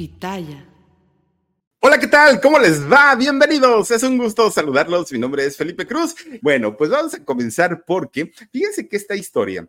Pitaya. Hola, ¿qué tal? ¿Cómo les va? Bienvenidos. Es un gusto saludarlos. Mi nombre es Felipe Cruz. Bueno, pues vamos a comenzar porque fíjense que esta historia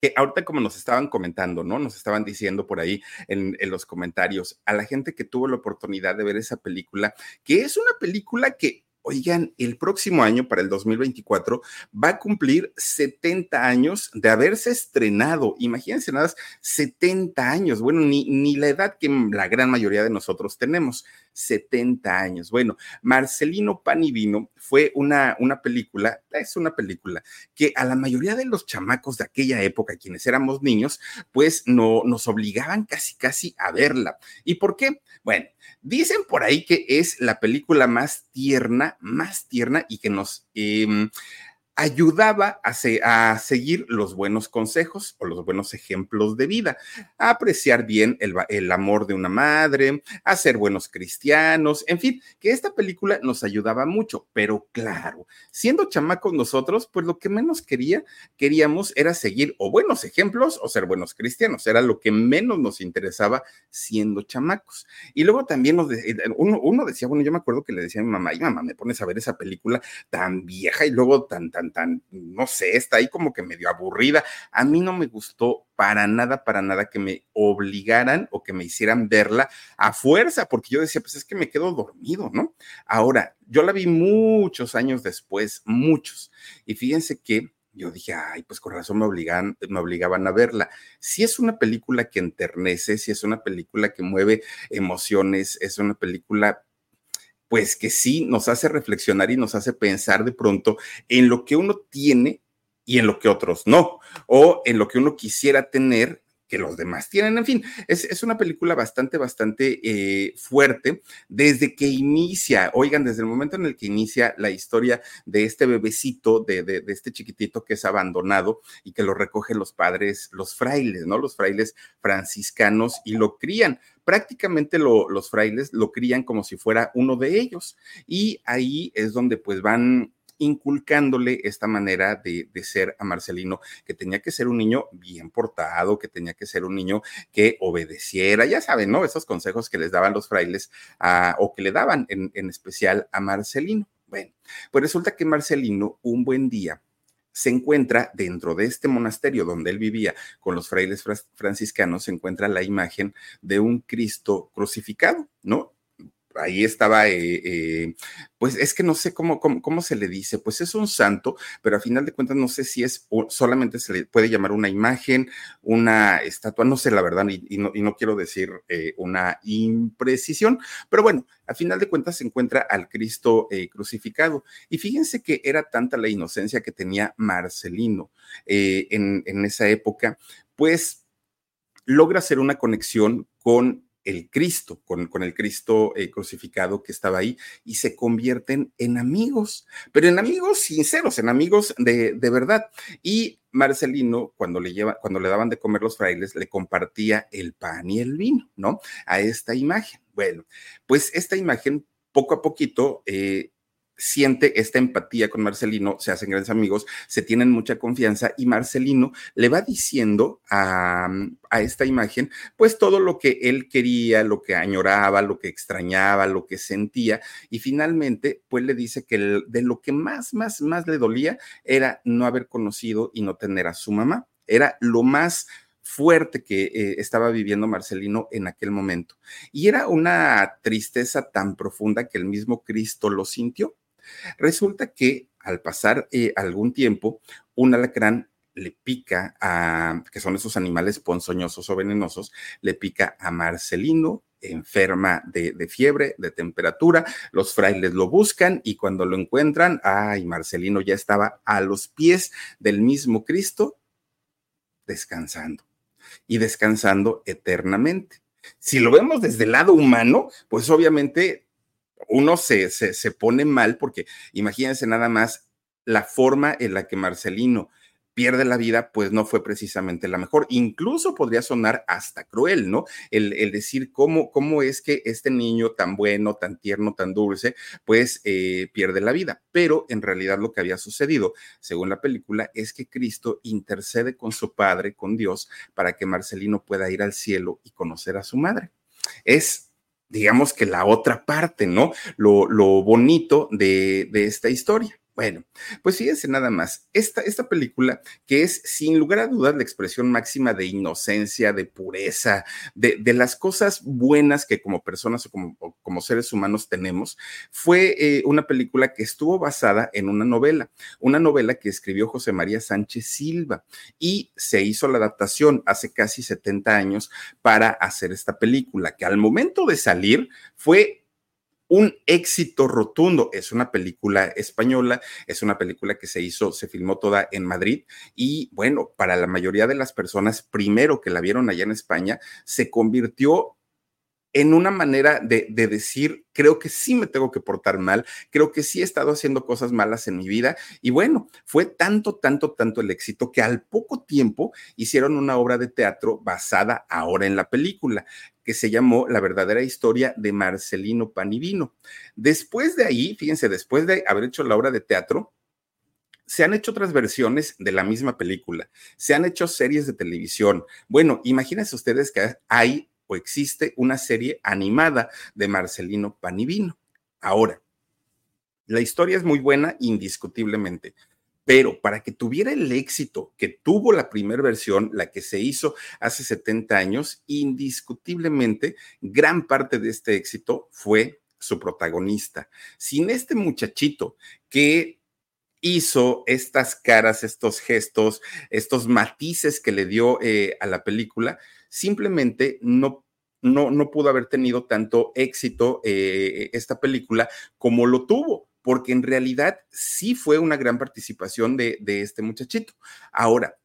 que ahorita como nos estaban comentando, ¿no? Nos estaban diciendo por ahí en, en, los comentarios a la gente que tuvo la oportunidad de ver esa película, que es una película que Oigan, el próximo año, para el 2024, va a cumplir 70 años de haberse estrenado. Imagínense nada, 70 años. Bueno, ni, ni la edad que la gran mayoría de nosotros tenemos, 70 años. Bueno, Marcelino Pan y Vino fue una, una película, es una película que a la mayoría de los chamacos de aquella época, quienes éramos niños, pues no, nos obligaban casi, casi a verla. ¿Y por qué? Bueno, dicen por ahí que es la película más tierna, más tierna y que nos... Eh, ayudaba a, seguir los buenos consejos o los buenos ejemplos de vida, a apreciar bien el, amor de una madre, a ser buenos cristianos, en fin, que esta película nos ayudaba mucho, pero claro, siendo chamacos nosotros, pues lo que menos quería, queríamos era seguir o buenos ejemplos o ser buenos cristianos, era lo que menos nos interesaba siendo chamacos. Y luego también nos uno, uno decía, bueno, yo me acuerdo que le decía a mi mamá, y mamá, me pones a ver esa película tan vieja y luego tan, tan tan, no sé, está ahí como que medio aburrida. A mí no me gustó para nada, para nada que me obligaran o que me hicieran verla a fuerza, porque yo decía, pues es que me quedo dormido, ¿no? Ahora, yo la vi muchos años después, muchos, y fíjense que yo dije, ay, pues con razón me obligan, me obligaban a verla. Si es una película que enternece, si es una película que mueve emociones, es una película pues que sí nos hace reflexionar y nos hace pensar de pronto en lo que uno tiene y en lo que otros no, o en lo que uno quisiera tener que los demás tienen. En fin, es, una película bastante, bastante eh, fuerte desde que inicia, oigan, desde el momento en el que inicia la historia de este bebecito, de, de, este chiquitito que es abandonado y que lo recogen los padres, los frailes, ¿no? Los frailes franciscanos y lo crían prácticamente los frailes lo crían como si fuera uno de ellos. Y ahí es donde pues van inculcándole esta manera de, ser a Marcelino, que tenía que ser un niño bien portado, que tenía que ser un niño que obedeciera, ya saben, ¿no? Esos consejos que les daban los frailes o que le daban en, en especial a Marcelino. Bueno, pues resulta que Marcelino un buen día se encuentra dentro de este monasterio donde él vivía con los frailes franciscanos, se encuentra la imagen de un Cristo crucificado, ¿no? Ahí estaba, eh, eh, pues es que no sé cómo, cómo, se le dice, pues es un santo, pero a final de cuentas no sé si es solamente se le puede llamar una imagen, una estatua, no sé la verdad, y, no, quiero decir eh, una imprecisión, pero bueno, a final de cuentas se encuentra al Cristo crucificado. Y fíjense que era tanta la inocencia que tenía Marcelino en esa época, pues logra hacer una conexión con el Cristo, con, con el Cristo eh, crucificado que estaba ahí, y se convierten en amigos, pero en amigos sinceros, en amigos de, de verdad. Y Marcelino, cuando le, lleva, cuando le daban de comer los frailes, le compartía el pan y el vino, ¿no? A esta imagen. Bueno, pues esta imagen poco a poquito eh, siente esta empatía con Marcelino, se hacen grandes amigos, se tienen mucha confianza y Marcelino le va diciendo a, esta imagen, pues todo lo que él quería, lo que añoraba, lo que extrañaba, lo que sentía y finalmente pues le dice que de lo que más, más, más le dolía era no haber conocido y no tener a su mamá. Era lo más fuerte que eh, estaba viviendo Marcelino en aquel momento. Y era una tristeza tan profunda que el mismo Cristo lo sintió. Resulta que al pasar eh, algún tiempo, un alacrán le pica a, que son esos animales ponzoñosos o venenosos, le pica a Marcelino, enferma de, de, fiebre, de temperatura. Los frailes lo buscan y cuando lo encuentran, ay, Marcelino ya estaba a los pies del mismo Cristo, descansando y descansando eternamente. Si lo vemos desde el lado humano, pues obviamente uno se, se, pone mal porque imagínense nada más la forma en la que Marcelino pierde la vida, pues no fue precisamente la mejor. Incluso podría sonar hasta cruel, ¿no? El, decir cómo, cómo es que este niño tan bueno, tan tierno, tan dulce, pues eh, pierde la vida. Pero en realidad lo que había sucedido, según la película, es que Cristo intercede con su Padre, con Dios, para que Marcelino pueda ir al cielo y conocer a su madre. es digamos que la otra parte, ¿no? Lo, lo bonito de, de esta historia. Bueno, pues fíjense nada más, esta, esta película que es sin lugar a dudas la expresión máxima de inocencia, de pureza, de, las cosas buenas que como personas o como, como seres humanos tenemos, fue eh, una película que estuvo basada en una novela, una novela que escribió José María Sánchez Silva y se hizo la adaptación hace casi 70 años para hacer esta película, que al momento de salir fue un éxito rotundo. Es una película española, es una película que se hizo, se filmó toda en Madrid y bueno, para la mayoría de las personas, primero que la vieron allá en España, se convirtió en una manera de, de, decir, creo que sí me tengo que portar mal, creo que sí he estado haciendo cosas malas en mi vida. Y bueno, fue tanto, tanto, tanto el éxito que al poco tiempo hicieron una obra de teatro basada ahora en la película que se llamó La verdadera historia de Marcelino Panivino. Después de ahí, fíjense, después de haber hecho la obra de teatro, se han hecho otras versiones de la misma película, se han hecho series de televisión. Bueno, imagínense ustedes que hay o existe una serie animada de Marcelino Panivino. Ahora, la historia es muy buena, indiscutiblemente, pero para que tuviera el éxito que tuvo la primera versión, la que se hizo hace 70 años, indiscutiblemente gran parte de este éxito fue su protagonista. Sin este muchachito que hizo estas caras, estos gestos, estos matices que le dio eh, a la película, simplemente no, no, no pudo haber tenido tanto éxito eh, esta película como lo tuvo, porque en realidad sí fue una gran participación de, de este muchachito. Ahora,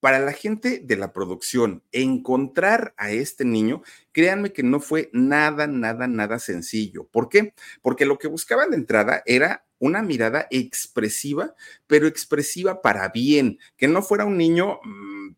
para la gente de la producción, encontrar a este niño, créanme que no fue nada, nada, nada sencillo. ¿Por qué? Porque lo que buscaban de entrada era una mirada expresiva, pero expresiva para bien, que no fuera un niño mmm,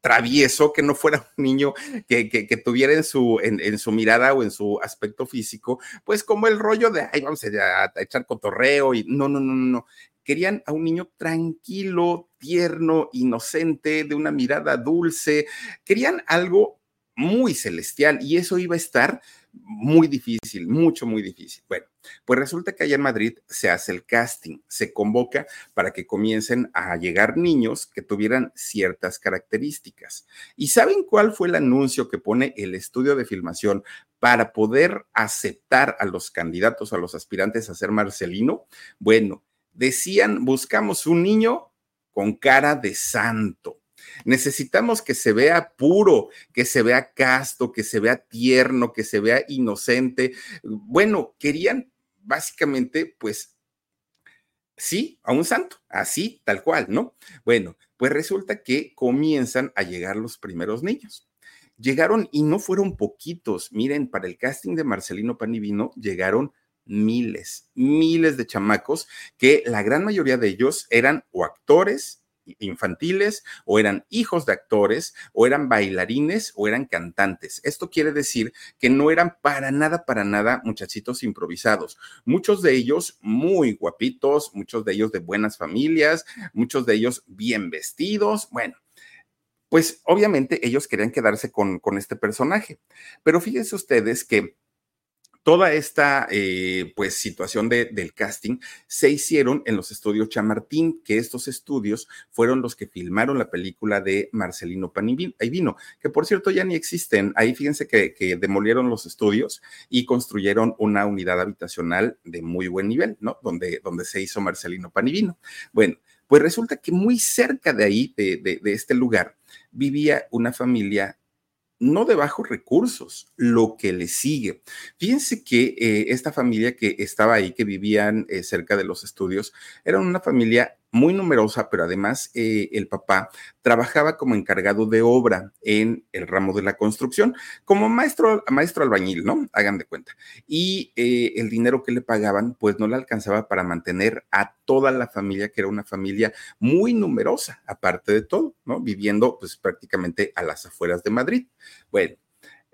travieso, que no fuera un niño que, que, tuviera en su, en, su mirada o en su aspecto físico, pues como el rollo de, ay, vamos a, a echar cotorreo y no, no, no, no. Querían a un niño tranquilo, tierno, inocente, de una mirada dulce. Querían algo muy celestial y eso iba a estar muy difícil, mucho, muy difícil. Bueno, pues resulta que allá en Madrid se hace el casting, se convoca para que comiencen a llegar niños que tuvieran ciertas características. ¿Y saben cuál fue el anuncio que pone el estudio de filmación para poder aceptar a los candidatos, a los aspirantes a ser Marcelino? Bueno, decían, buscamos un niño con cara de santo Necesitamos que se vea puro, que se vea casto, que se vea tierno, que se vea inocente. Bueno, querían básicamente, pues, sí, a un santo, así, tal cual, ¿no? Bueno, pues resulta que comienzan a llegar los primeros niños. Llegaron y no fueron poquitos. Miren, para el casting de Marcelino Panivino llegaron miles, miles de chamacos que la gran mayoría de ellos eran o actores, infantiles o eran hijos de actores o eran bailarines o eran cantantes. Esto quiere decir que no eran para nada, para nada muchachitos improvisados. Muchos de ellos muy guapitos, muchos de ellos de buenas familias, muchos de ellos bien vestidos. Bueno, pues obviamente ellos querían quedarse con, con este personaje. Pero fíjense ustedes que toda esta eh, pues situación de, del casting se hicieron en los estudios Chamartín, que estos estudios fueron los que filmaron la película de Marcelino Panivino, que por cierto ya ni existen. Ahí fíjense que, que, demolieron los estudios y construyeron una unidad habitacional de muy buen nivel, ¿no? Donde, donde se hizo Marcelino Panivino. Bueno, pues resulta que muy cerca de ahí, de, de, de este lugar, vivía una familia no de bajos recursos, lo que le sigue. Fíjense que eh, esta familia que estaba ahí, que vivían eh, cerca de los estudios, era una familia muy numerosa, pero además eh, el papá trabajaba como encargado de obra en el ramo de la construcción, como maestro, maestro albañil, ¿no? Hagan de cuenta. Y eh, el dinero que le pagaban, pues no le alcanzaba para mantener a toda la familia, que era una familia muy numerosa, aparte de todo, ¿no? Viviendo pues prácticamente a las afueras de Madrid. Bueno,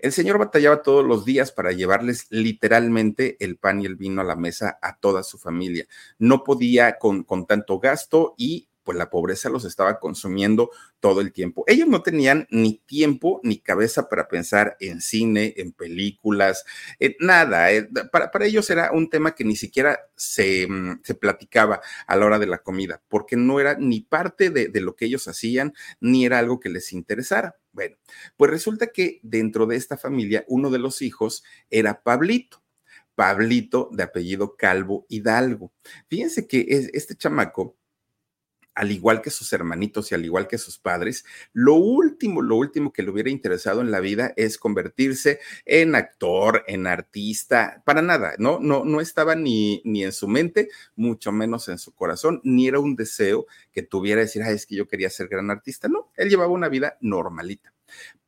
el señor batallaba todos los días para llevarles literalmente el pan y el vino a la mesa a toda su familia. No podía con, con tanto gasto y pues la pobreza los estaba consumiendo todo el tiempo. Ellos no tenían ni tiempo ni cabeza para pensar en cine, en películas, en nada. Eh, para, para, ellos era un tema que ni siquiera se, mm, se, platicaba a la hora de la comida, porque no era ni parte de, de lo que ellos hacían, ni era algo que les interesara. Bueno, pues resulta que dentro de esta familia, uno de los hijos era Pablito. Pablito de apellido Calvo Hidalgo. Fíjense que este chamaco al igual que sus hermanitos y al igual que sus padres, lo último, lo último que le hubiera interesado en la vida es convertirse en actor, en artista, para nada, no, no, no estaba ni, ni en su mente, mucho menos en su corazón, ni era un deseo que tuviera decir, ah, es que yo quería ser gran artista, no, él llevaba una vida normalita.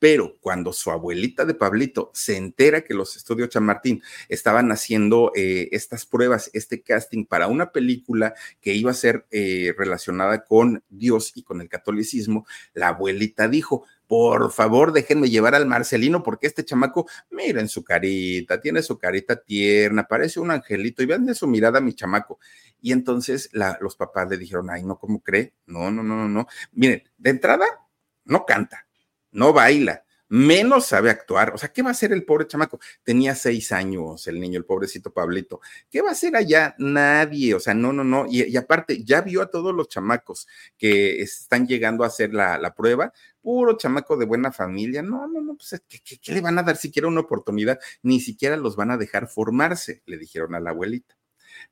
Pero cuando su abuelita de Pablito se entera que los estudios Chamartín estaban haciendo eh, estas pruebas, este casting para una película que iba a ser eh, relacionada con Dios y con el catolicismo, la abuelita dijo, por favor, déjenme llevar al Marcelino porque este chamaco, miren su carita, tiene su carita tierna, parece un angelito y vean de su mirada mi chamaco. Y entonces los papás le dijeron, ay, no, ¿cómo cree? No, no, no, no, no. Miren, de entrada, no canta, no baila, menos sabe actuar. O sea, ¿qué va a hacer el pobre chamaco? Tenía seis años el niño, el pobrecito Pablito. ¿Qué va a hacer allá? Nadie. O sea, no, no, no. Y, aparte, ya vio a todos los chamacos que están llegando a hacer la, prueba. Puro chamaco de buena familia. No, no, no. Pues, ¿qué, qué le van a dar siquiera una oportunidad? Ni siquiera los van a dejar formarse, le dijeron a la abuelita.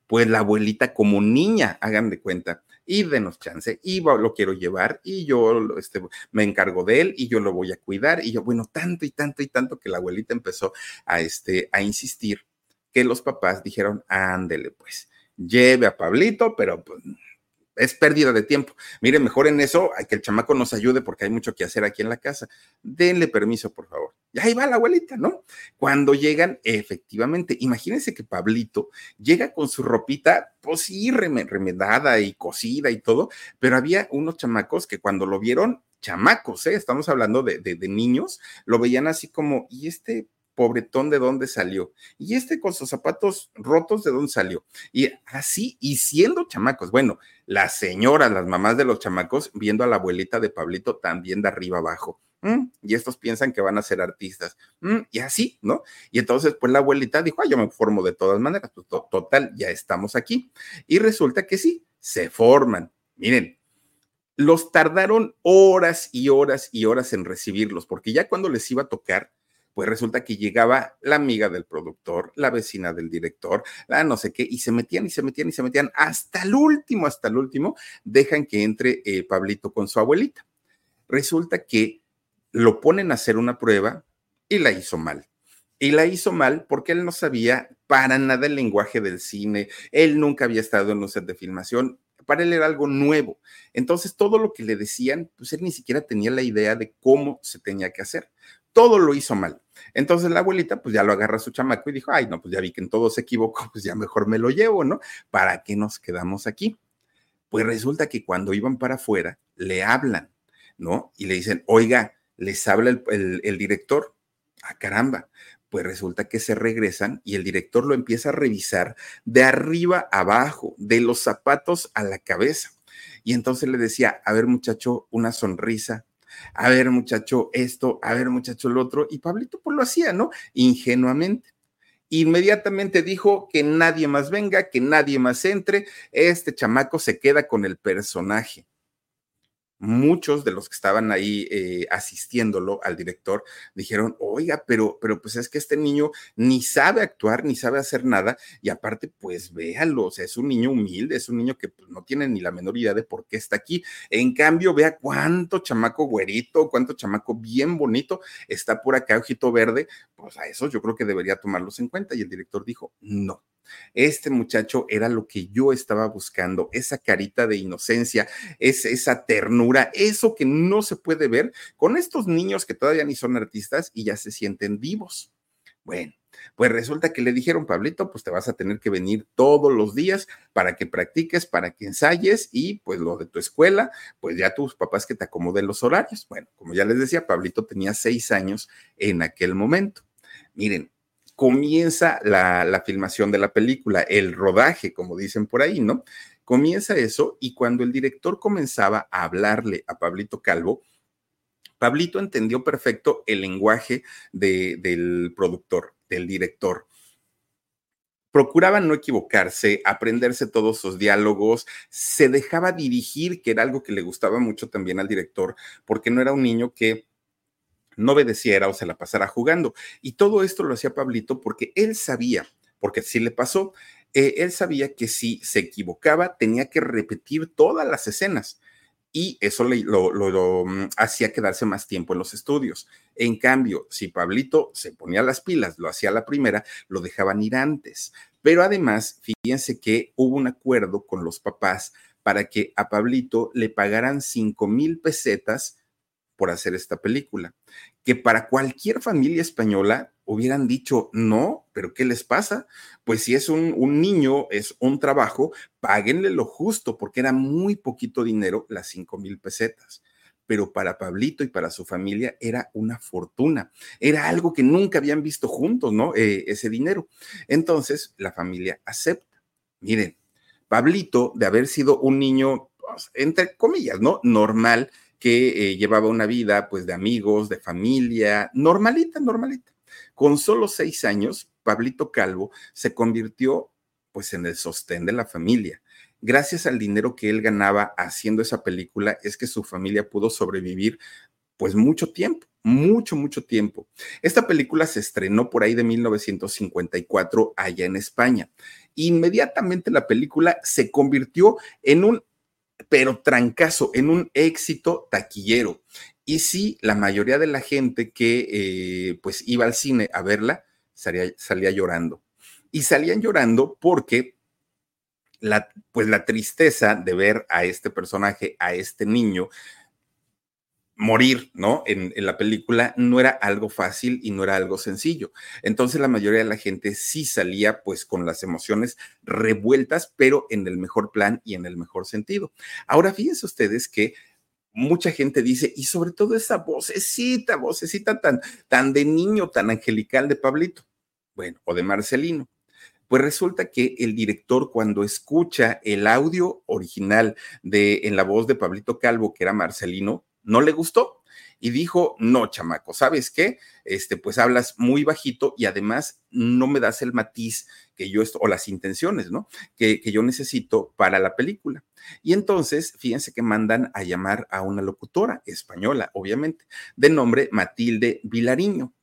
Pues la abuelita como niña, hagan de cuenta, y denos chance, y lo quiero llevar, y yo este, me encargo de él, y yo lo voy a cuidar, y yo, bueno, tanto y tanto y tanto que la abuelita empezó a, este, a insistir que los papás dijeron, ándele pues, lleve a Pablito, pero pues es pérdida de tiempo. Mire, mejor en eso, que el chamaco nos ayude porque hay mucho que hacer aquí en la casa. Denle permiso, por favor. Y ahí va la abuelita, ¿no? Cuando llegan, efectivamente, imagínense que Pablito llega con su ropita, pues sí, remedada y cosida y todo, pero había unos chamacos que cuando lo vieron, chamacos, ¿eh? Estamos hablando de, de niños, lo veían así como, ¿y este pobretón de dónde salió. Y este con sus zapatos rotos de dónde salió. Y así, y siendo chamacos, bueno, las señoras, las mamás de los chamacos, viendo a la abuelita de Pablito también de arriba abajo. Y estos piensan que van a ser artistas. Y así, ¿no? Y entonces, pues la abuelita dijo, yo me formo de todas maneras. Pues, total, ya estamos aquí. Y resulta que sí, se forman. Miren, los tardaron horas y horas y horas en recibirlos, porque ya cuando les iba a tocar, pues resulta que llegaba la amiga del productor, la vecina del director, la no sé qué, y se metían y se metían y se metían hasta el último, hasta el último, dejan que entre eh, Pablito con su abuelita. Resulta que lo ponen a hacer una prueba y la hizo mal. Y la hizo mal porque él no sabía para nada el lenguaje del cine, él nunca había estado en un set de filmación, para él era algo nuevo. Entonces, todo lo que le decían, pues él ni siquiera tenía la idea de cómo se tenía que hacer todo lo hizo mal. Entonces la abuelita, pues ya lo agarra a su chamaco y dijo, ay, no, pues ya vi que en todo se equivocó, pues ya mejor me lo llevo, ¿no? ¿Para qué nos quedamos aquí? Pues resulta que cuando iban para afuera, le hablan, ¿no? Y le dicen, oiga, les habla el, director. Ah, caramba. Pues resulta que se regresan y el director lo empieza a revisar de arriba abajo, de los zapatos a la cabeza. Y entonces le decía, a ver muchacho, una sonrisa, a ver muchacho esto, a ver muchacho lo otro, y Pablito pues lo hacía, ¿no? Ingenuamente. Inmediatamente dijo que nadie más venga, que nadie más entre, este chamaco se queda con el personaje muchos de los que estaban ahí eh, asistiéndolo al director dijeron, oiga, pero, pero pues es que este niño ni sabe actuar, ni sabe hacer nada, y aparte, pues véalo, o sea, es un niño humilde, es un niño que pues, no tiene ni la menor idea de por qué está aquí. En cambio, vea cuánto chamaco güerito, cuánto chamaco bien bonito está por acá, ojito verde, pues a eso yo creo que debería tomarlos en cuenta. Y el director dijo, no, este muchacho era lo que yo estaba buscando, esa carita de inocencia, es, esa ternura, eso que no se puede ver con estos niños que todavía ni son artistas y ya se sienten vivos. Bueno, pues resulta que le dijeron, Pablito, pues te vas a tener que venir todos los días para que practiques, para que ensayes y pues lo de tu escuela, pues ya tus papás que te acomoden los horarios. Bueno, como ya les decía, Pablito tenía seis años en aquel momento. Miren, comienza la, filmación de la película, el rodaje, como dicen por ahí, ¿no? Comienza eso y cuando el director comenzaba a hablarle a Pablito Calvo, Pablito entendió perfecto el lenguaje del productor, del director procuraba no equivocarse, aprenderse todos sus diálogos, se dejaba dirigir, que era algo que le gustaba mucho también al director, porque no era un niño que no obedeciera o se la pasara jugando. Y todo esto lo hacía Pablito porque él sabía, porque sí le pasó, eh, él sabía que si se equivocaba tenía que repetir todas las escenas y eso lo, mm, hacía quedarse más tiempo en los estudios. En cambio, si Pablito se ponía las pilas, lo hacía la primera, lo dejaban ir antes. Pero además, fíjense que hubo un acuerdo con los papás para que a Pablito le pagaran 5 mil pesetas por hacer esta película, que para cualquier familia española hubieran dicho, no, pero ¿qué les pasa? Pues si es un, niño, es un trabajo, páguenle lo justo, porque era muy poquito dinero, las cinco mil pesetas. Pero para Pablito y para su familia era una fortuna, era algo que nunca habían visto juntos, ¿no? Eh, ese dinero. Entonces, la familia acepta. Miren, Pablito, de haber sido un niño, pues, entre comillas, ¿no? Normal, que eh, llevaba una vida pues de amigos, de familia, normalita, normalita. Con solo seis años, Pablito Calvo se convirtió pues en el sostén de la familia. Gracias al dinero que él ganaba haciendo esa película es que su familia pudo sobrevivir pues mucho tiempo, mucho, mucho tiempo. Esta película se estrenó por ahí de 1954 allá en España. Inmediatamente la película se convirtió en un pero trancazo, en un éxito taquillero. Y sí, la mayoría de la gente que eh, pues iba al cine a verla salía, salía llorando. Y salían llorando porque la, pues la tristeza de ver a este personaje, a este niño, morir, ¿no? En, la película no era algo fácil y no era algo sencillo. Entonces la mayoría de la gente sí salía pues con las emociones revueltas, pero en el mejor plan y en el mejor sentido. Ahora fíjense ustedes que mucha gente dice, y sobre todo esa vocecita, vocecita tan, tan de niño, tan angelical de Pablito, bueno, o de Marcelino. Pues resulta que el director cuando escucha el audio original de en la voz de Pablito Calvo, que era Marcelino, no le gustó y dijo, no, chamaco, ¿sabes qué? Este, pues hablas muy bajito y además no me das el matiz que yo, o las intenciones, ¿no? Que, que yo necesito para la película. Y entonces, fíjense que mandan a llamar a una locutora española, obviamente, de nombre Matilde Vilariño.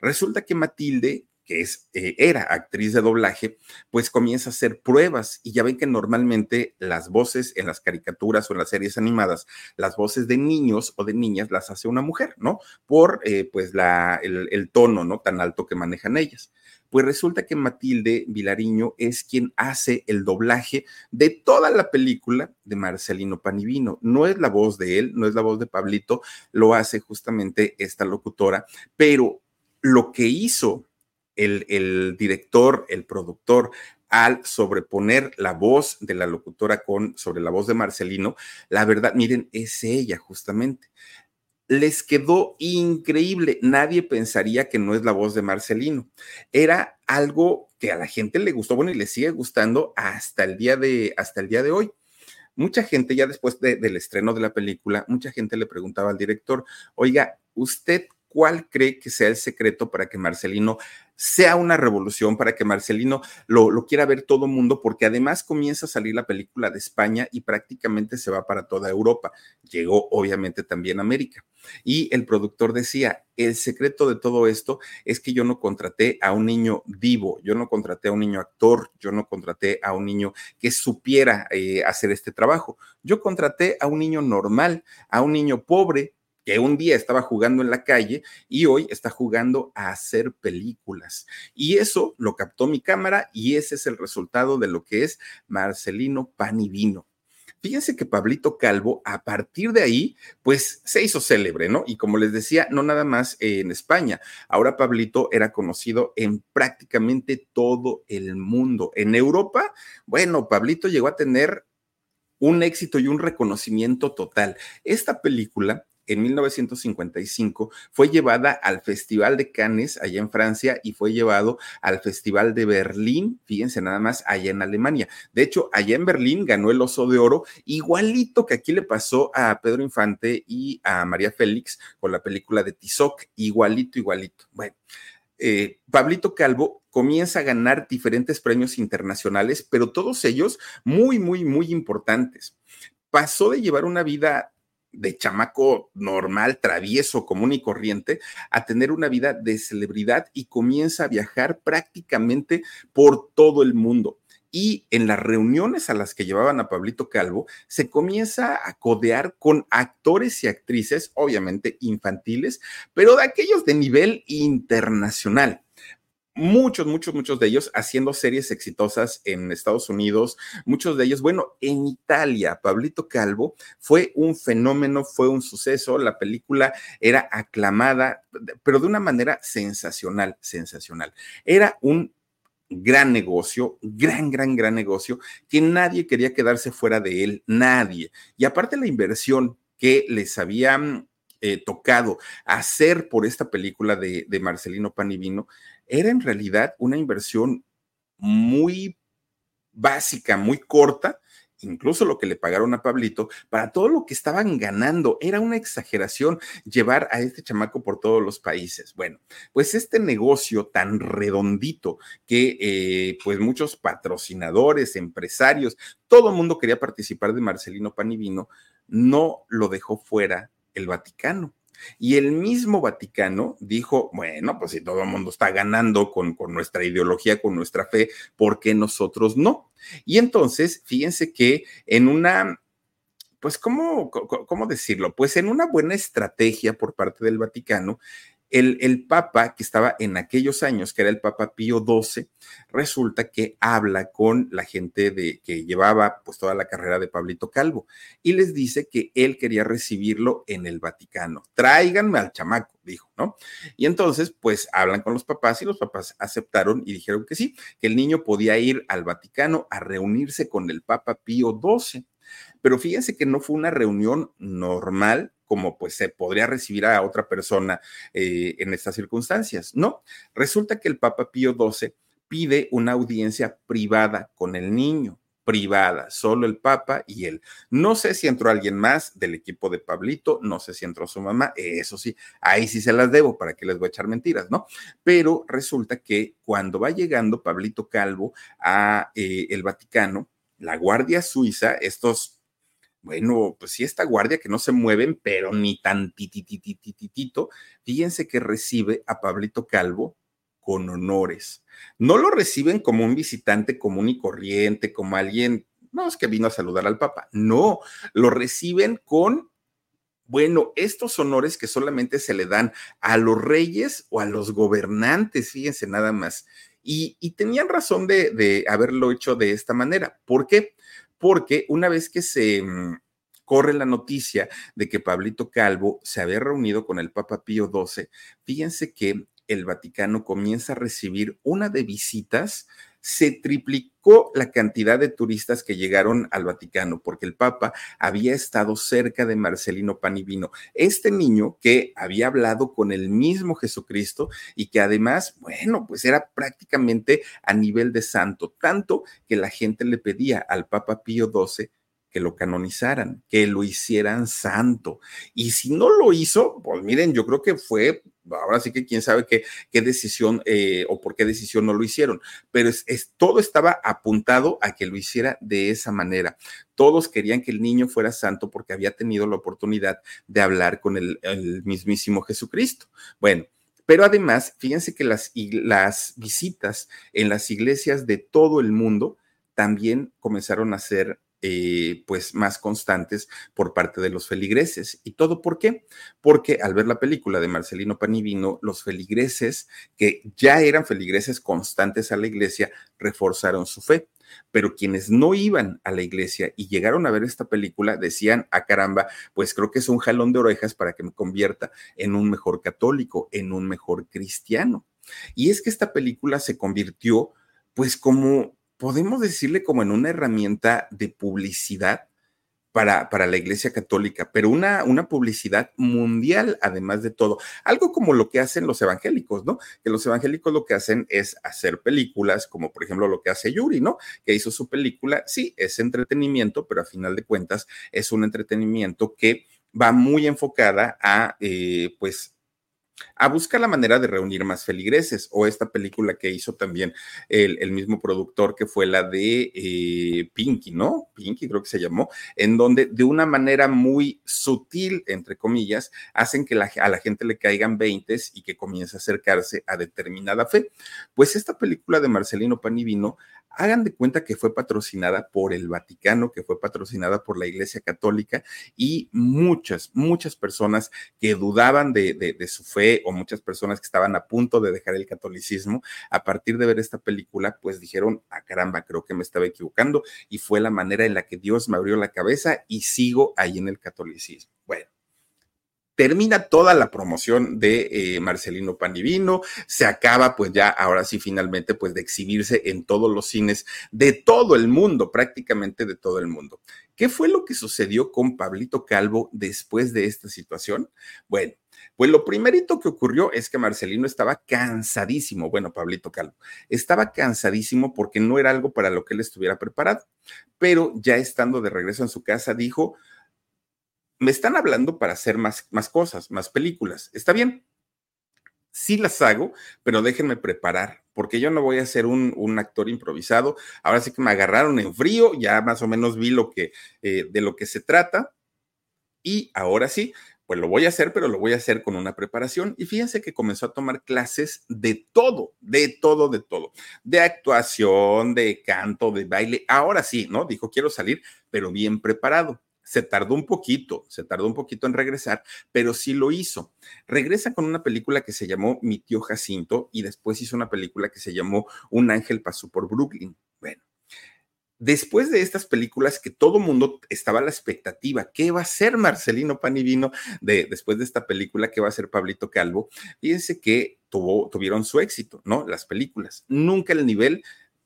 Resulta que Matilde que es, eh, era actriz de doblaje, pues comienza a hacer pruebas y ya ven que normalmente las voces en las caricaturas o en las series animadas, las voces de niños o de niñas las hace una mujer, ¿no? Por eh, pues la, el, tono, ¿no? Tan alto que manejan ellas. Pues resulta que Matilde Vilariño es quien hace el doblaje de toda la película de Marcelino Panivino. No es la voz de él, no es la voz de Pablito, lo hace justamente esta locutora, pero lo que hizo el, director, el productor, al sobreponer la voz de la locutora con sobre la voz de Marcelino, la verdad, miren, es ella justamente. Les quedó increíble. Nadie pensaría que no es la voz de Marcelino. Era algo que a la gente le gustó, bueno, y le sigue gustando hasta el día de, hasta el día de hoy. Mucha gente, ya después del estreno de la película, mucha gente le preguntaba al director, oiga, ¿usted cuál cree que sea el secreto para que Marcelino sea una revolución, para que Marcelino lo, quiera ver todo el mundo, porque además comienza a salir la película de España y prácticamente se va para toda Europa. Llegó obviamente también a América. Y el productor decía, el secreto de todo esto es que yo no contraté a un niño vivo, yo no contraté a un niño actor, yo no contraté a un niño que supiera eh, hacer este trabajo. Yo contraté a un niño normal, a un niño pobre, que un día estaba jugando en la calle y hoy está jugando a hacer películas. Y eso lo captó mi cámara y ese es el resultado de lo que es Marcelino Pan y Vino. Fíjense que Pablito Calvo, a partir de ahí, pues se hizo célebre, ¿no? Y como les decía, no nada más en España. Ahora Pablito era conocido en prácticamente todo el mundo. En Europa, bueno, Pablito llegó a tener un éxito y un reconocimiento total. Esta película en 1955 fue llevada al Festival de Cannes allá en Francia y fue llevado al Festival de Berlín, fíjense nada más, allá en Alemania. De hecho, allá en Berlín ganó el Oso de Oro, igualito que aquí le pasó a Pedro Infante y a María Félix con la película de Tizoc, igualito, igualito. Bueno. Eh, Pablito Calvo comienza a ganar diferentes premios internacionales, pero todos ellos muy, muy, muy importantes. Pasó de llevar una vida de chamaco normal, travieso, común y corriente, a tener una vida de celebridad y comienza a viajar prácticamente por todo el mundo. Y en las reuniones a las que llevaban a Pablito Calvo, se comienza a codear con actores y actrices, obviamente infantiles, pero de aquellos de nivel internacional muchos, muchos, muchos de ellos haciendo series exitosas en Estados Unidos, muchos de ellos, bueno, en Italia, Pablito Calvo fue un fenómeno, fue un suceso, la película era aclamada, pero de una manera sensacional, sensacional. Era un gran negocio, gran, gran, gran negocio, que nadie quería quedarse fuera de él, nadie. Y aparte la inversión que les habían eh, tocado hacer por esta película de, de Marcelino Panivino, era en realidad una inversión muy básica, muy corta, incluso lo que le pagaron a Pablito, para todo lo que estaban ganando. Era una exageración llevar a este chamaco por todos los países. Bueno, pues este negocio tan redondito que eh, pues muchos patrocinadores, empresarios, todo el mundo quería participar de Marcelino Panivino, no lo dejó fuera el Vaticano. Y el mismo Vaticano dijo, bueno, pues si todo el mundo está ganando con, con, nuestra ideología, con nuestra fe, ¿por qué nosotros no? Y entonces, fíjense que en una, pues, ¿cómo, cómo decirlo? Pues en una buena estrategia por parte del Vaticano, el, Papa que estaba en aquellos años, que era el Papa Pío XII, resulta que habla con la gente de, que llevaba pues toda la carrera de Pablito Calvo y les dice que él quería recibirlo en el Vaticano. Tráiganme al chamaco, dijo, ¿no? Y entonces pues hablan con los papás y los papás aceptaron y dijeron que sí, que el niño podía ir al Vaticano a reunirse con el Papa Pío XII. Pero fíjense que no fue una reunión normal como pues se podría recibir a otra persona eh, en estas circunstancias. No, resulta que el Papa Pío XII pide una audiencia privada con el niño privada, solo el Papa y él. No sé si entró alguien más del equipo de Pablito, no sé si entró su mamá, eso sí, ahí sí se las debo, para que les voy a echar mentiras, ¿no? Pero resulta que cuando va llegando Pablito Calvo a eh, el Vaticano, la Guardia Suiza, estos bueno, pues sí, esta guardia que no se mueven, pero ni tan tititititito, fíjense que recibe a Pablito Calvo con honores. No lo reciben como un visitante común y corriente, como alguien, no es que vino a saludar al Papa, no, lo reciben con, bueno, estos honores que solamente se le dan a los reyes o a los gobernantes, fíjense nada más. Y, tenían razón de, de haberlo hecho de esta manera. ¿Por qué? Porque una vez que se mm, corre la noticia de que Pablito Calvo se había reunido con el Papa Pío XII, fíjense que el Vaticano comienza a recibir una de visitas se triplicó la cantidad de turistas que llegaron al Vaticano, porque el Papa había estado cerca de Marcelino Panivino, este niño que había hablado con el mismo Jesucristo y que además, bueno, pues era prácticamente a nivel de santo, tanto que la gente le pedía al Papa Pío XII que lo canonizaran, que lo hicieran santo. Y si no lo hizo, pues miren, yo creo que fue, ahora sí que quién sabe qué, qué decisión eh, o por qué decisión no lo hicieron, pero es, todo estaba apuntado a que lo hiciera de esa manera. Todos querían que el niño fuera santo porque había tenido la oportunidad de hablar con el, el mismísimo Jesucristo. Bueno. Pero además, fíjense que las, las visitas en las iglesias de todo el mundo también comenzaron a ser eh, pues más constantes por parte de los feligreses. ¿Y todo por qué? Porque al ver la película de Marcelino Panivino, los feligreses, que ya eran feligreses constantes a la iglesia, reforzaron su fe. Pero quienes no iban a la iglesia y llegaron a ver esta película decían, a ah, caramba, pues creo que es un jalón de orejas para que me convierta en un mejor católico, en un mejor cristiano. Y es que esta película se convirtió pues como podemos decirle como en una herramienta de publicidad para, para, la Iglesia Católica, pero una, una publicidad mundial, además de todo. Algo como lo que hacen los evangélicos, ¿no? Que los evangélicos lo que hacen es hacer películas, como por ejemplo lo que hace Yuri, ¿no? Que hizo su película, sí, es entretenimiento, pero a final de cuentas es un entretenimiento que va muy enfocada a, eh, pues, a buscar la manera de reunir más feligreses, o esta película que hizo también el, mismo productor, que fue la de eh, Pinky, ¿no? Pinky creo que se llamó, en donde de una manera muy sutil, entre comillas, hacen que a la gente le caigan veintes y que comience a acercarse a determinada fe. Pues esta película de Marcelino Panivino hagan de cuenta que fue patrocinada por el Vaticano, que fue patrocinada por la Iglesia Católica y muchas, muchas personas que dudaban de, de, su fe o muchas personas que estaban a punto de dejar el catolicismo, a partir de ver esta película, pues dijeron, a ah, caramba, creo que me estaba equivocando y fue la manera en la que Dios me abrió la cabeza y sigo ahí en el catolicismo. Bueno termina toda la promoción de eh, Marcelino Panivino, se acaba pues ya ahora sí finalmente pues de exhibirse en todos los cines de todo el mundo, prácticamente de todo el mundo. ¿Qué fue lo que sucedió con Pablito Calvo después de esta situación? Bueno, pues lo primerito que ocurrió es que Marcelino estaba cansadísimo, bueno, Pablito Calvo, estaba cansadísimo porque no era algo para lo que él estuviera preparado, pero ya estando de regreso en su casa dijo, me están hablando para hacer más, más cosas, más películas. Está bien, sí las hago, pero déjenme preparar, porque yo no voy a ser un, actor improvisado. Ahora sí que me agarraron en frío, ya más o menos vi lo que, eh, de lo que se trata. Y ahora sí, pues lo voy a hacer, pero lo voy a hacer con una preparación. Y fíjense que comenzó a tomar clases de todo, de todo, de todo, de actuación, de canto, de baile. Ahora sí, ¿no? Dijo, quiero salir, pero bien preparado se tardó un poquito, se tardó un poquito en regresar, pero sí lo hizo. Regresa con una película que se llamó Mi tío Jacinto y después hizo una película que se llamó Un ángel pasó por Brooklyn. Bueno, después de estas películas que todo mundo estaba a la expectativa, ¿qué va a ser Marcelino Panivino de, después de esta película? ¿Qué va a ser Pablito Calvo? Fíjense que tuvo, tuvieron su éxito, ¿no? Las películas. Nunca el nivel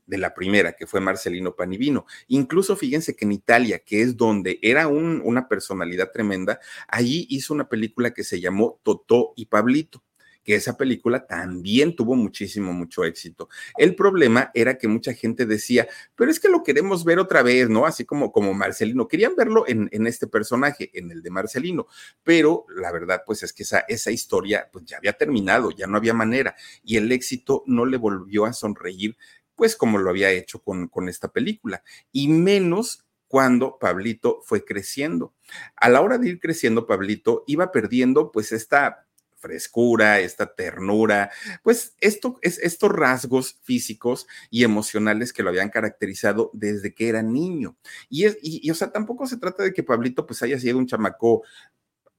de la primera, que fue Marcelino Panivino. Incluso fíjense que en Italia, que es donde era una personalidad tremenda, allí hizo una película que se llamó Totó y Pablito que esa película también tuvo muchísimo, mucho éxito. El problema era que mucha gente decía, pero es que lo queremos ver otra vez, ¿no? Así como, como Marcelino. Querían verlo en, en este personaje, en el de Marcelino, pero la verdad, pues es que esa, esa historia pues ya había terminado, ya no había manera, y el éxito no le volvió a sonreír pues como lo había hecho con, con esta película, y menos cuando Pablito fue creciendo. A la hora de ir creciendo, Pablito iba perdiendo pues esta frescura, esta ternura, pues esto, es, estos rasgos físicos y emocionales que lo habían caracterizado desde que era niño. Y, es, y, o sea, tampoco se trata de que Pablito pues haya sido un chamaco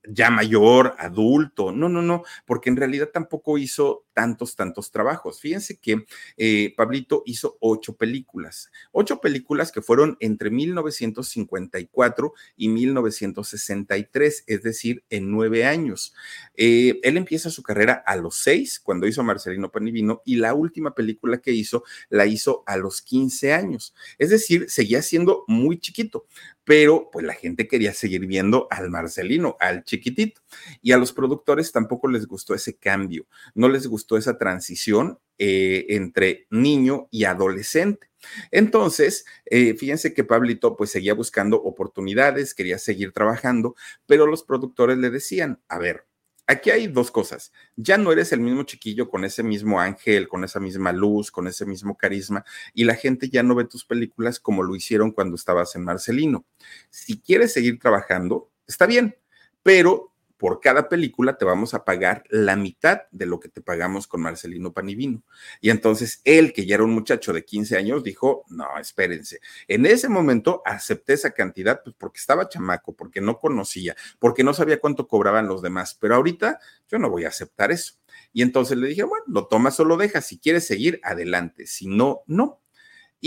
ya mayor, adulto. No, no, no, porque en realidad tampoco hizo tantos, tantos trabajos. Fíjense que eh, Pablito hizo ocho películas, ocho películas que fueron entre 1954 y 1963, es decir, en nueve años. Eh, él empieza su carrera a los seis, cuando hizo Marcelino Panivino, y la última película que hizo la hizo a los 15 años. Es decir, seguía siendo muy chiquito pero pues la gente quería seguir viendo al Marcelino, al chiquitito. Y a los productores tampoco les gustó ese cambio, no les gustó esa transición eh, entre niño y adolescente. Entonces, eh, fíjense que Pablito pues seguía buscando oportunidades, quería seguir trabajando, pero los productores le decían, a ver, aquí hay dos cosas. Ya no eres el mismo chiquillo con ese mismo ángel, con esa misma luz, con ese mismo carisma, y la gente ya no ve tus películas como lo hicieron cuando estabas en Marcelino. Si quieres seguir trabajando, está bien, pero por cada película te vamos a pagar la mitad de lo que te pagamos con Marcelino Panivino. Y entonces él, que ya era un muchacho de 15 años, dijo, no, espérense. En ese momento acepté esa cantidad pues, porque estaba chamaco, porque no conocía, porque no sabía cuánto cobraban los demás, pero ahorita yo no voy a aceptar eso. Y entonces le dije, bueno, lo tomas o lo dejas, si quieres seguir, adelante, si no, no.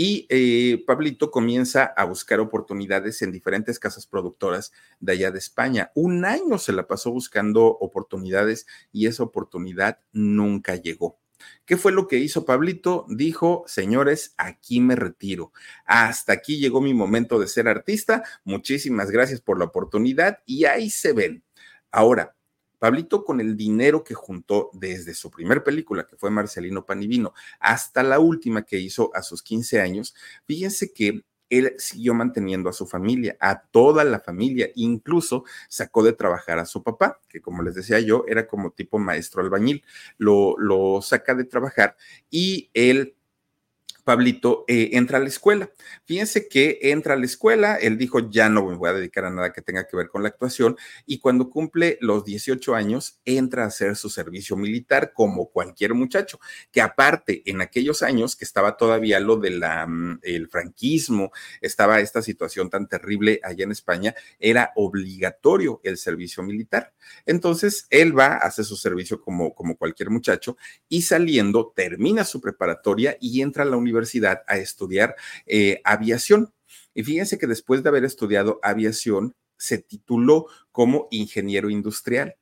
Y eh, Pablito comienza a buscar oportunidades en diferentes casas productoras de allá de España. Un año se la pasó buscando oportunidades y esa oportunidad nunca llegó. ¿Qué fue lo que hizo Pablito? Dijo, señores, aquí me retiro. Hasta aquí llegó mi momento de ser artista. Muchísimas gracias por la oportunidad y ahí se ven. Ahora, Pablito con el dinero que juntó desde su primer película, que fue Marcelino Panivino, hasta la última que hizo a sus 15 años, fíjense que él siguió manteniendo a su familia, a toda la familia, incluso sacó de trabajar a su papá, que como les decía yo, era como tipo maestro albañil, lo, lo saca de trabajar y él Pablito eh, entra a la escuela. Fíjense que entra a la escuela, él dijo, ya no me voy a dedicar a nada que tenga que ver con la actuación, y cuando cumple los 18 años, entra a hacer su servicio militar como cualquier muchacho, que aparte, en aquellos años que estaba todavía lo del mm, el franquismo, estaba esta situación tan terrible allá en España, era obligatorio el servicio militar. Entonces, él va, hace su servicio como, como cualquier muchacho, y saliendo, termina su preparatoria y entra a la universidad universidad a estudiar eh, aviación. Y fíjense que después de haber estudiado aviación, se tituló como ingeniero industrial.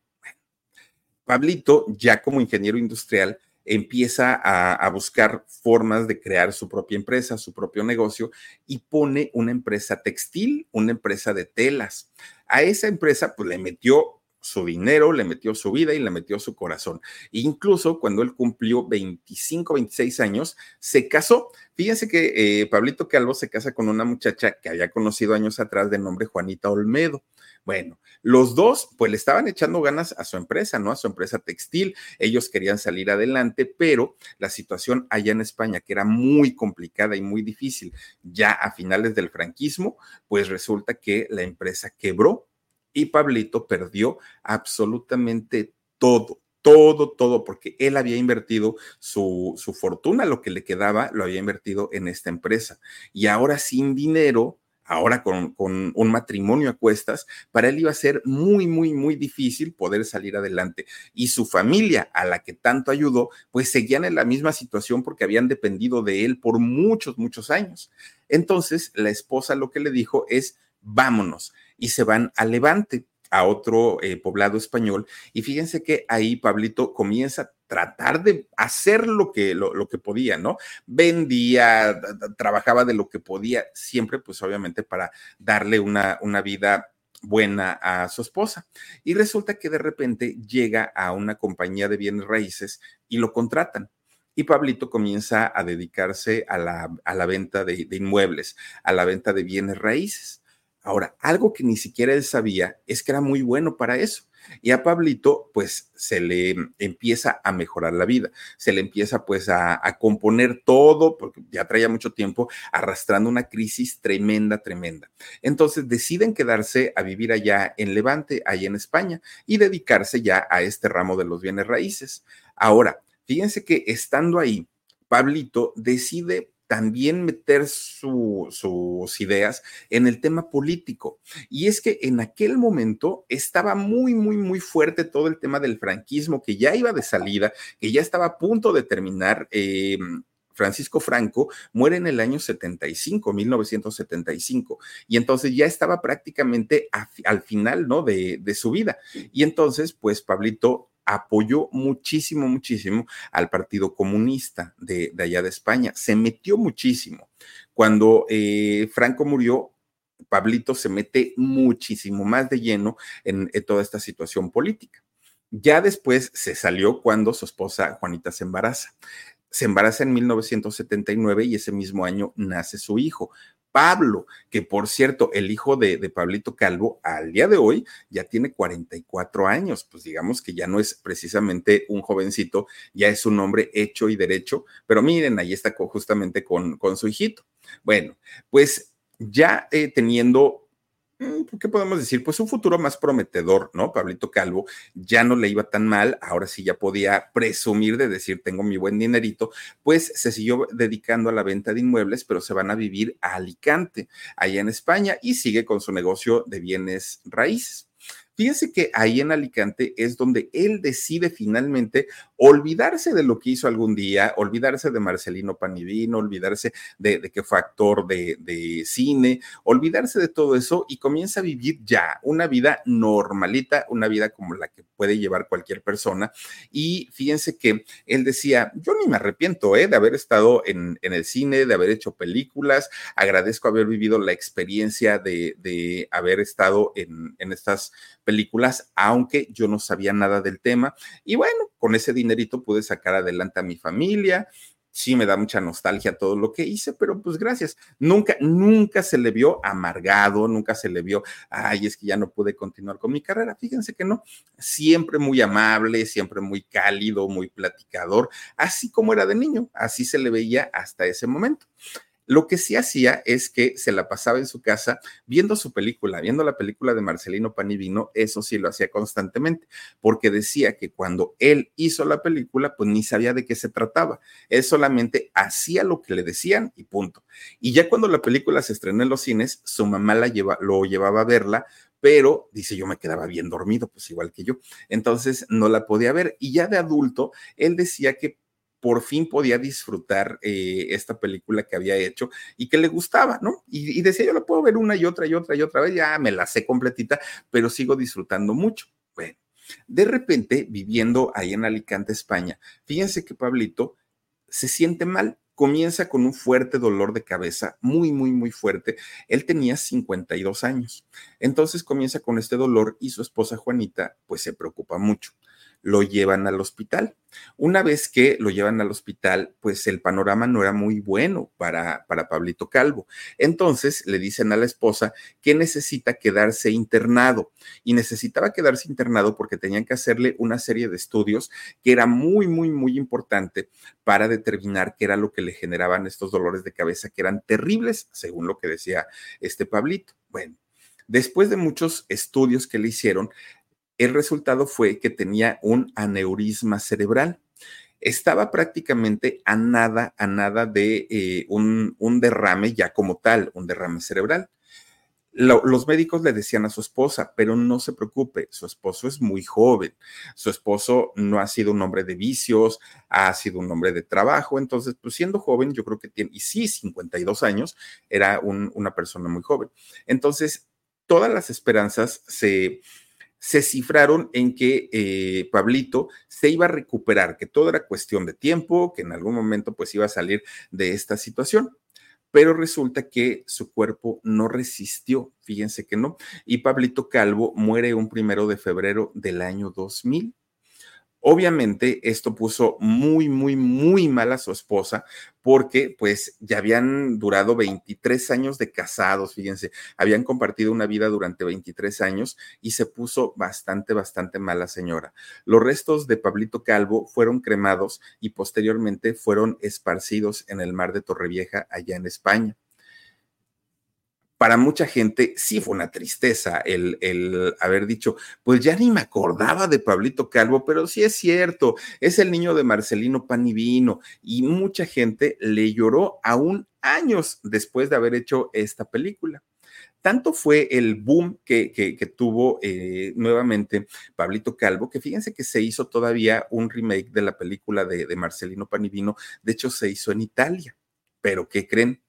Pablito, ya como ingeniero industrial, empieza a, a, buscar formas de crear su propia empresa, su propio negocio y pone una empresa textil, una empresa de telas. A esa empresa pues le metió su dinero, le metió su vida y le metió su corazón. incluso cuando él cumplió 25, 26 años, se casó. Fíjense que eh, Pablito Calvo se casa con una muchacha que había conocido años atrás de nombre Juanita Olmedo. Bueno, los dos pues le estaban echando ganas a su empresa, ¿no? A su empresa textil. Ellos querían salir adelante, pero la situación allá en España, que era muy complicada y muy difícil, ya a finales del franquismo, pues resulta que la empresa quebró y Pablito perdió absolutamente todo, todo, todo, porque él había invertido su, su, fortuna, lo que le quedaba, lo había invertido en esta empresa. Y ahora sin dinero, ahora con, con, un matrimonio a cuestas, para él iba a ser muy, muy, muy difícil poder salir adelante. Y su familia, a la que tanto ayudó, pues seguían en la misma situación porque habían dependido de él por muchos, muchos años. Entonces, la esposa lo que le dijo es, vámonos y se van a Levante, a otro eh, poblado español. Y fíjense que ahí Pablito comienza a tratar de hacer lo que, lo, lo que podía, ¿no? Vendía, trabajaba de lo que podía, siempre pues obviamente para darle una, una vida buena a su esposa. Y resulta que de repente llega a una compañía de bienes raíces y lo contratan. Y Pablito comienza a dedicarse a la, a la venta de, de, inmuebles, a la venta de bienes raíces. Ahora, algo que ni siquiera él sabía es que era muy bueno para eso. Y a Pablito, pues se le empieza a mejorar la vida, se le empieza pues a, componer todo, porque ya traía mucho tiempo arrastrando una crisis tremenda, tremenda. Entonces deciden quedarse a vivir allá en Levante, allá en España, y dedicarse ya a este ramo de los bienes raíces. Ahora, fíjense que estando ahí, Pablito decide también meter su, sus ideas en el tema político. Y es que en aquel momento estaba muy, muy, muy fuerte todo el tema del franquismo, que ya iba de salida, que ya estaba a punto de terminar. Eh, Francisco Franco muere en el año 75, 1975, y entonces ya estaba prácticamente al final, ¿no? De, de su vida. Y entonces, pues Pablito apoyó muchísimo, muchísimo al Partido Comunista de, allá de España. Se metió muchísimo. Cuando eh, Franco murió, Pablito se mete muchísimo más de lleno en, en toda esta situación política. Ya después se salió cuando su esposa Juanita se embaraza. Se embaraza en 1979 y ese mismo año nace su hijo. Pablo, que por cierto, el hijo de, de, Pablito Calvo al día de hoy ya tiene 44 años, pues digamos que ya no es precisamente un jovencito, ya es un hombre hecho y derecho, pero miren, ahí está justamente con, con su hijito. Bueno, pues ya eh, teniendo ¿qué podemos decir? Pues un futuro más prometedor, ¿no? Pablito Calvo ya no le iba tan mal, ahora sí ya podía presumir de decir, tengo mi buen dinerito, pues se siguió dedicando a la venta de inmuebles, pero se van a vivir a Alicante, allá en España, y sigue con su negocio de bienes raíces. Fíjense que ahí en Alicante es donde él decide finalmente olvidarse de lo que hizo algún día, olvidarse de Marcelino Panivino, olvidarse de, que fue actor de, de, cine, olvidarse de todo eso y comienza a vivir ya una vida normalita, una vida como la que puede llevar cualquier persona. Y fíjense que él decía, yo ni me arrepiento ¿eh? de haber estado en, en el cine, de haber hecho películas, agradezco haber vivido la experiencia de, de haber estado en, en estas películas, aunque yo no sabía nada del tema. Y bueno, con ese dinerito pude sacar adelante a mi familia. Sí me da mucha nostalgia todo lo que hice, pero pues gracias. Nunca, nunca se le vio amargado, nunca se le vio, ay, es que ya no pude continuar con mi carrera. Fíjense que no, siempre muy amable, siempre muy cálido, muy platicador, así como era de niño, así se le veía hasta ese momento. Lo que sí hacía es que se la pasaba en su casa viendo su película, viendo la película de Marcelino Panivino, eso sí lo hacía constantemente, porque decía que cuando él hizo la película, pues ni sabía de qué se trataba, él solamente hacía lo que le decían y punto. Y ya cuando la película se estrenó en los cines, su mamá la lleva, lo llevaba a verla pero dice yo me quedaba bien dormido, pues igual que yo. Entonces no la podía ver. Y ya de adulto, él decía que por fin podía disfrutar eh, esta película que había hecho y que le gustaba, ¿no? Y, decía, yo la puedo ver una y otra y otra y otra vez, ya me la sé completita, pero sigo disfrutando mucho. Bueno, de repente, viviendo ahí en Alicante, España, fíjense que Pablito se siente mal, comienza con un fuerte dolor de cabeza, muy, muy, muy fuerte. Él tenía 52 años. Entonces comienza con este dolor y su esposa Juanita, pues se preocupa mucho lo llevan al hospital. Una vez que lo llevan al hospital, pues el panorama no era muy bueno para, para Pablito Calvo. Entonces le dicen a la esposa que necesita quedarse internado y necesitaba quedarse internado porque tenían que hacerle una serie de estudios que era muy, muy, muy importante para determinar qué era lo que le generaban estos dolores de cabeza que eran terribles, según lo que decía este Pablito. Bueno, después de muchos estudios que le hicieron, el resultado fue que tenía un aneurisma cerebral. Estaba prácticamente a nada, a nada de eh, un, derrame ya como tal, un derrame cerebral. los médicos le decían a su esposa, pero no se preocupe, su esposo es muy joven, su esposo no ha sido un hombre de vicios, ha sido un hombre de trabajo, entonces, pues siendo joven, yo creo que tiene, y sí, 52 años, era una persona muy joven. Entonces, todas las esperanzas se, se cifraron en que eh, Pablito se iba a recuperar, que todo era cuestión de tiempo, que en algún momento pues iba a salir de esta situación. Pero resulta que su cuerpo no resistió, fíjense que no, y Pablito Calvo muere un primero de febrero del año 2000. Obviamente esto puso muy, muy, muy mal a su esposa porque pues ya habían durado 23 años de casados, fíjense, habían compartido una vida durante 23 años y se puso bastante, bastante mala señora. Los restos de Pablito Calvo fueron cremados y posteriormente fueron esparcidos en el mar de Torrevieja allá en España para mucha gente sí fue una tristeza el, el, haber dicho, pues ya ni me acordaba de Pablito Calvo, pero sí es cierto, es el niño de Marcelino Panivino y mucha gente le lloró aún años después de haber hecho esta película. Tanto fue el boom que, que, tuvo eh, nuevamente Pablito Calvo, que fíjense que se hizo todavía un remake de la película de, de Marcelino Panivino, de hecho se hizo en Italia, pero ¿qué creen?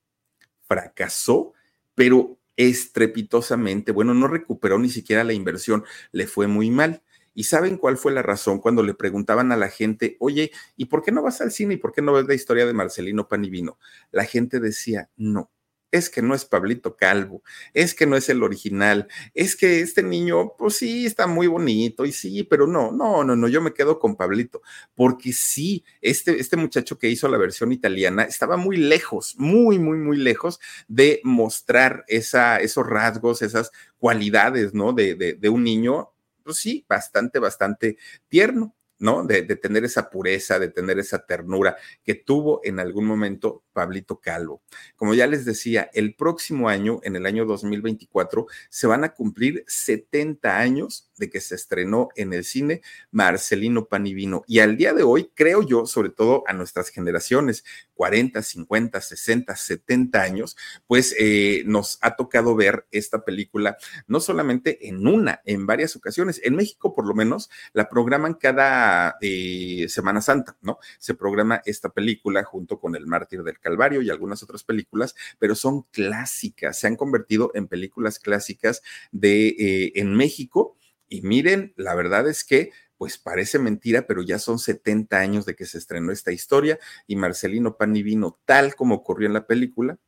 Fracasó pero estrepitosamente, bueno, no recuperó ni siquiera la inversión, le fue muy mal. ¿Y saben cuál fue la razón cuando le preguntaban a la gente, oye, ¿y por qué no vas al cine y por qué no ves la historia de Marcelino Panivino? La gente decía, no, es que no es Pablito Calvo, es que no es el original, es que este niño, pues sí, está muy bonito y sí, pero no, no, no, no, yo me quedo con Pablito, porque sí, este, este muchacho que hizo la versión italiana estaba muy lejos, muy, muy, muy lejos de mostrar esa, esos rasgos, esas cualidades, ¿no? De, de, de un niño, pues sí, bastante, bastante tierno. ¿no? De, de, tener esa pureza, de tener esa ternura que tuvo en algún momento Pablito Calvo. Como ya les decía, el próximo año, en el año 2024, se van a cumplir 70 años de que se estrenó en el cine Marcelino Panivino. Y al día de hoy, creo yo, sobre todo a nuestras generaciones, 40, 50, 60, 70 años, pues eh, nos ha tocado ver esta película, no solamente en una, en varias ocasiones. En México, por lo menos, la programan cada eh, Semana Santa, ¿no? Se programa esta película junto con El Mártir del Calvario y algunas otras películas, pero son clásicas, se han convertido en películas clásicas de eh, en México. Y miren, la verdad es que pues parece mentira, pero ya son 70 años de que se estrenó esta historia y Marcelino Panivino, tal como ocurrió en la película,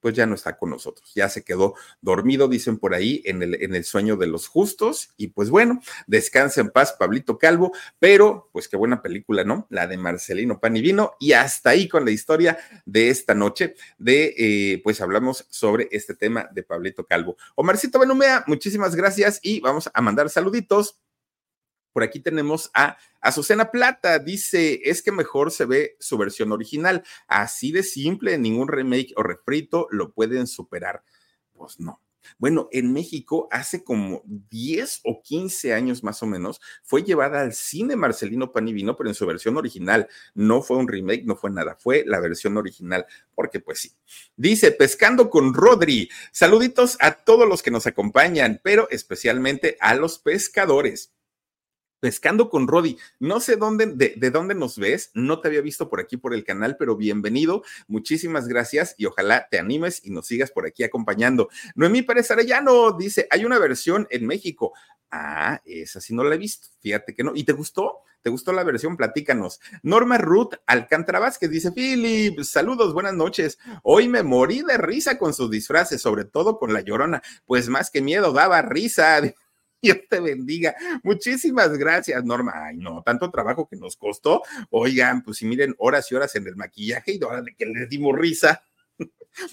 pues ya no está con nosotros, ya se quedó dormido, dicen por ahí, en el, en el sueño de los justos, y pues bueno, descansa en paz Pablito Calvo, pero pues qué buena película, ¿no? La de Marcelino Panivino, y hasta ahí con la historia de esta noche, de, eh, pues hablamos sobre este tema de Pablito Calvo. Omarcito Benumea, muchísimas gracias y vamos a mandar saluditos por aquí tenemos a Azucena Plata, dice, es que mejor se ve su versión original, así de simple, ningún remake o refrito lo pueden superar. Pues no. Bueno, en México hace como 10 o 15 años más o menos fue llevada al cine Marcelino Panivino, pero en su versión original. No fue un remake, no fue nada, fue la versión original, porque pues sí. Dice, pescando con Rodri, saluditos a todos los que nos acompañan, pero especialmente a los pescadores. Pescando con Rodi. No sé dónde, de, dónde nos ves, no te había visto por aquí por el canal, pero bienvenido. Muchísimas gracias y ojalá te animes y nos sigas por aquí acompañando. Noemí Pérez Arellano dice: hay una versión en México. Ah, esa sí no la he visto. Fíjate que no. ¿Y te gustó? ¿Te gustó la versión? Platícanos. Norma Ruth Alcántara Vázquez dice: Philip, saludos, buenas noches. Hoy me morí de risa con sus disfraces, sobre todo con la llorona. Pues más que miedo, daba risa. Dios te bendiga. Muchísimas gracias, Norma. Ay, no, tanto trabajo que nos costó. Oigan, pues si miren horas y horas en el maquillaje y ahora de que les dimos risa.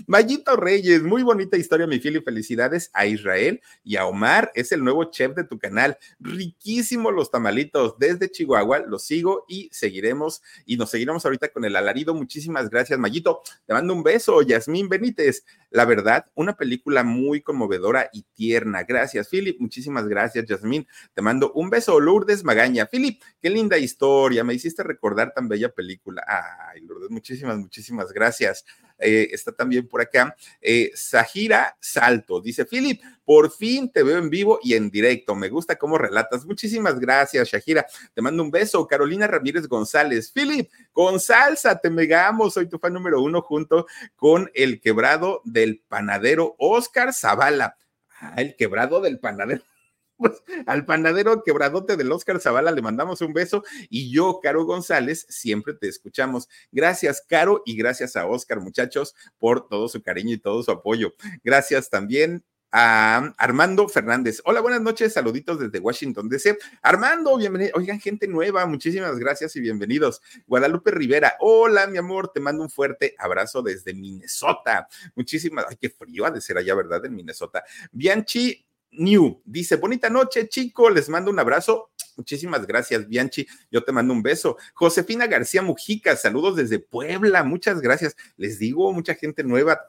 Mayito Reyes, muy bonita historia, mi y Felicidades a Israel y a Omar. Es el nuevo chef de tu canal. Riquísimo los tamalitos. Desde Chihuahua los sigo y seguiremos y nos seguiremos ahorita con el alarido. Muchísimas gracias, Mayito. Te mando un beso, Yasmín Benítez. La verdad, una película muy conmovedora y tierna. Gracias, Philip. Muchísimas gracias, Yasmín. Te mando un beso, Lourdes Magaña. Philip, qué linda historia. Me hiciste recordar tan bella película. Ay, Lourdes, muchísimas, muchísimas gracias. Eh, está también por acá. Eh, Sahira Salto dice: Philip, por fin te veo en vivo y en directo. Me gusta cómo relatas. Muchísimas gracias, Shahira. Te mando un beso. Carolina Ramírez González. Philip, con salsa, te megamos. Soy tu fan número uno junto con el quebrado del panadero Oscar Zavala. Ah, el quebrado del panadero. Pues, al panadero quebradote del Oscar Zavala le mandamos un beso y yo, Caro González, siempre te escuchamos. Gracias, Caro, y gracias a Oscar, muchachos, por todo su cariño y todo su apoyo. Gracias también a Armando Fernández. Hola, buenas noches, saluditos desde Washington DC. Armando, bienvenido. Oigan, gente nueva, muchísimas gracias y bienvenidos. Guadalupe Rivera, hola, mi amor, te mando un fuerte abrazo desde Minnesota. Muchísimas, ay, qué frío ha de ser allá, ¿verdad? En Minnesota. Bianchi New dice, bonita noche, chico, les mando un abrazo. Muchísimas gracias, Bianchi. Yo te mando un beso. Josefina García Mujica, saludos desde Puebla. Muchas gracias. Les digo, mucha gente nueva.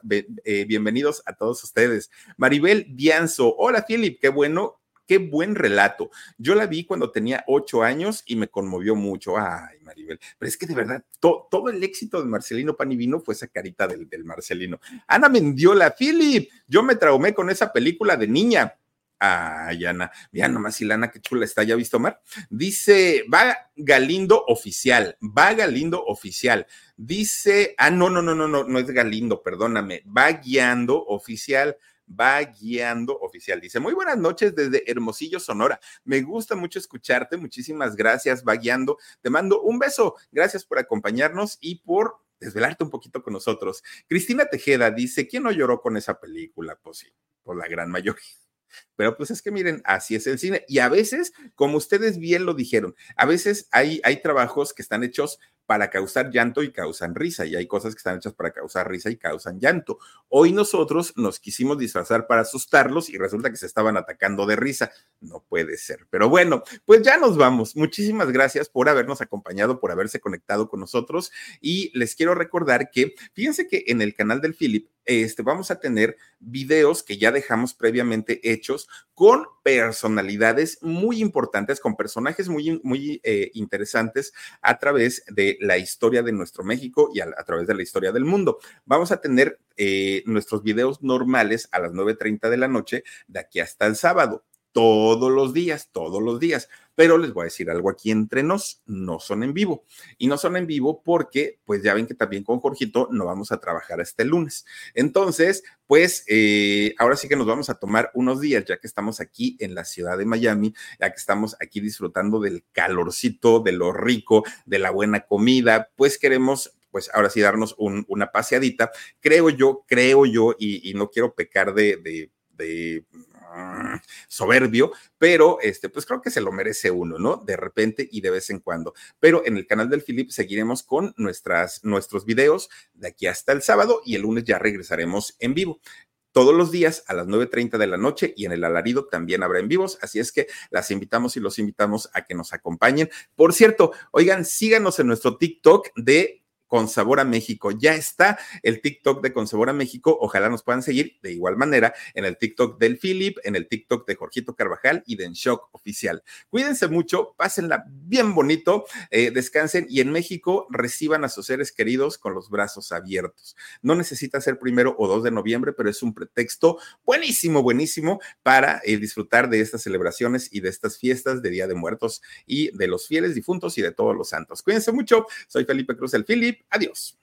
Eh, bienvenidos a todos ustedes. Maribel Bianzo, hola, Philip, qué bueno. Qué buen relato. Yo la vi cuando tenía ocho años y me conmovió mucho. Ay, Maribel. Pero es que de verdad, todo el éxito de Marcelino Panivino fue esa carita del, del Marcelino. Ana Mendiola, Philip, yo me traumé con esa película de niña Ay, Ana, mira nomás, Ilana, qué chula está, ¿ya visto, Omar? Dice, va Galindo oficial, va Galindo oficial. Dice, ah, no, no, no, no, no, no es Galindo, perdóname, va guiando oficial va guiando oficial. Dice, muy buenas noches desde Hermosillo, Sonora. Me gusta mucho escucharte. Muchísimas gracias, va guiando. Te mando un beso. Gracias por acompañarnos y por desvelarte un poquito con nosotros. Cristina Tejeda dice, ¿quién no lloró con esa película? Pues sí, por la gran mayoría. Pero pues es que miren, así es el cine. Y a veces, como ustedes bien lo dijeron, a veces hay, hay trabajos que están hechos para causar llanto y causan risa, y hay cosas que están hechas para causar risa y causan llanto. Hoy nosotros nos quisimos disfrazar para asustarlos y resulta que se estaban atacando de risa. No puede ser. Pero bueno, pues ya nos vamos. Muchísimas gracias por habernos acompañado, por haberse conectado con nosotros y les quiero recordar que fíjense que en el canal del Philip este, vamos a tener videos que ya dejamos previamente hechos con personalidades muy importantes, con personajes muy, muy eh, interesantes a través de la historia de nuestro México y a, través de la historia del mundo. Vamos a tener eh, nuestros videos normales a las 9.30 de la noche de aquí hasta el sábado todos los días, todos los días. Pero les voy a decir algo aquí entre nos, no son en vivo. Y no son en vivo porque, pues ya ven que también con Jorgito no vamos a trabajar este lunes. Entonces, pues eh, ahora sí que nos vamos a tomar unos días, ya que estamos aquí en la ciudad de Miami, ya que estamos aquí disfrutando del calorcito, de lo rico, de la buena comida, pues queremos pues ahora sí darnos una paseadita. Creo yo, creo yo, y, no quiero pecar de, de, de soberbio, pero este, pues creo que se lo merece uno, ¿no? De repente y de vez en cuando. Pero en el canal del Philip seguiremos con nuestras, nuestros videos de aquí hasta el sábado y el lunes ya regresaremos en vivo todos los días a las 9.30 de la noche y en el alarido también habrá en vivos, así es que las invitamos y los invitamos a que nos acompañen. Por cierto, oigan, síganos en nuestro TikTok de con Sabor a México. Ya está el TikTok de Con Sabor a México. Ojalá nos puedan seguir de igual manera en el TikTok del Philip, en el TikTok de Jorgito Carvajal y de En Shock Oficial. Cuídense mucho, pásenla bien bonito, eh, descansen y en México reciban a sus seres queridos con los brazos abiertos. No necesita ser primero o dos de noviembre, pero es un pretexto buenísimo, buenísimo para eh, disfrutar de estas celebraciones y de estas fiestas de Día de Muertos y de los fieles difuntos y de todos los santos. Cuídense mucho. Soy Felipe Cruz, el Philip Adiós.